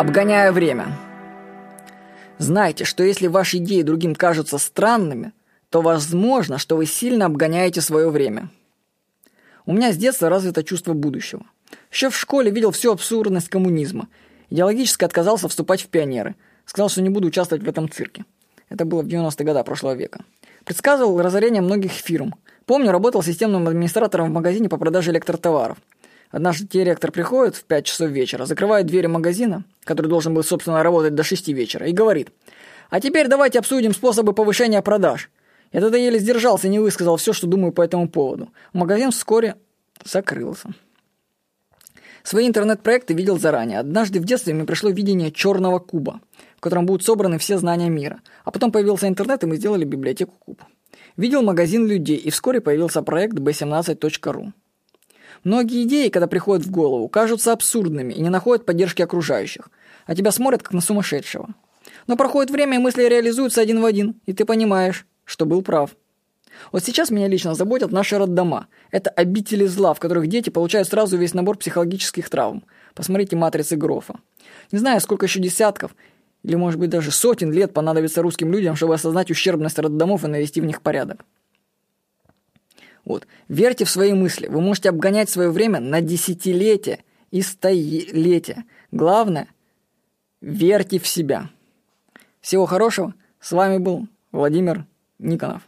Обгоняя время. Знайте, что если ваши идеи другим кажутся странными, то возможно, что вы сильно обгоняете свое время. У меня с детства развито чувство будущего. Еще в школе видел всю абсурдность коммунизма. Идеологически отказался вступать в пионеры. Сказал, что не буду участвовать в этом цирке. Это было в 90-е годы прошлого века. Предсказывал разорение многих фирм. Помню, работал системным администратором в магазине по продаже электротоваров. Однажды директор приходит в 5 часов вечера, закрывает двери магазина, который должен был, собственно, работать до 6 вечера, и говорит, «А теперь давайте обсудим способы повышения продаж». Я тогда еле сдержался и не высказал все, что думаю по этому поводу. Магазин вскоре закрылся. Свои интернет-проекты видел заранее. Однажды в детстве мне пришло видение черного куба, в котором будут собраны все знания мира. А потом появился интернет, и мы сделали библиотеку куб. Видел магазин людей, и вскоре появился проект b17.ru. Многие идеи, когда приходят в голову, кажутся абсурдными и не находят поддержки окружающих, а тебя смотрят как на сумасшедшего. Но проходит время, и мысли реализуются один в один, и ты понимаешь, что был прав. Вот сейчас меня лично заботят наши роддома. Это обители зла, в которых дети получают сразу весь набор психологических травм. Посмотрите «Матрицы Грофа». Не знаю, сколько еще десятков, или, может быть, даже сотен лет понадобится русским людям, чтобы осознать ущербность роддомов и навести в них порядок. Вот. Верьте в свои мысли. Вы можете обгонять свое время на десятилетия и столетия. Главное, верьте в себя. Всего хорошего. С вами был Владимир Никонов.